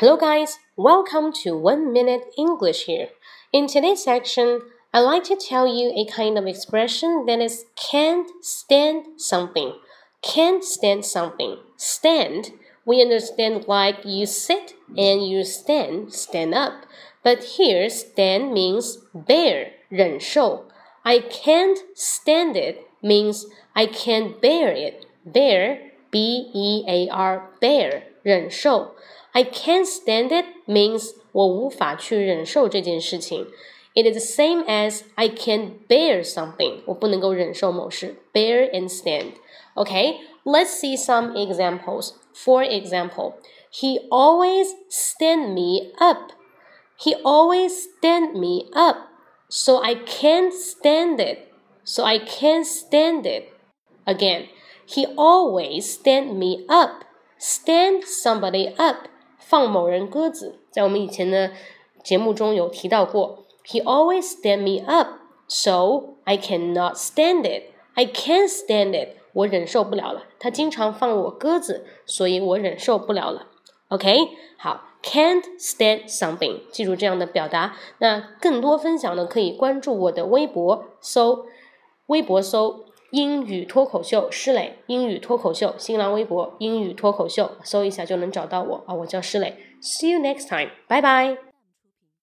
Hello, guys. Welcome to One Minute English here. In today's section, I'd like to tell you a kind of expression that is can't stand something. Can't stand something. Stand, we understand like you sit and you stand, stand up. But here, stand means bear, 忍受. I can't stand it means I can't bear it. Bear, B E A R, bear, 忍受. I can't stand it means 我无法去忍受这件事情。It is the same as I can't bear something. 我不能够忍受某事。Bear and stand. Okay, let's see some examples. For example, he always stand me up. He always stand me up. So I can't stand it. So I can't stand it. Again, he always stand me up. Stand somebody up. 放某人鸽子，在我们以前的节目中有提到过。He always stand me up, so I cannot stand it. I can't stand it. 我忍受不了了。他经常放我鸽子，所以我忍受不了了。OK，好，can't stand something，记住这样的表达。那更多分享呢，可以关注我的微博，搜微博搜。 英语脱口秀施磊，英语脱口秀，新浪微博英语脱口秀，搜一下就能找到我啊！我叫施磊，See you next time，拜拜。